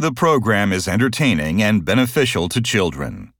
The program is entertaining and beneficial to children.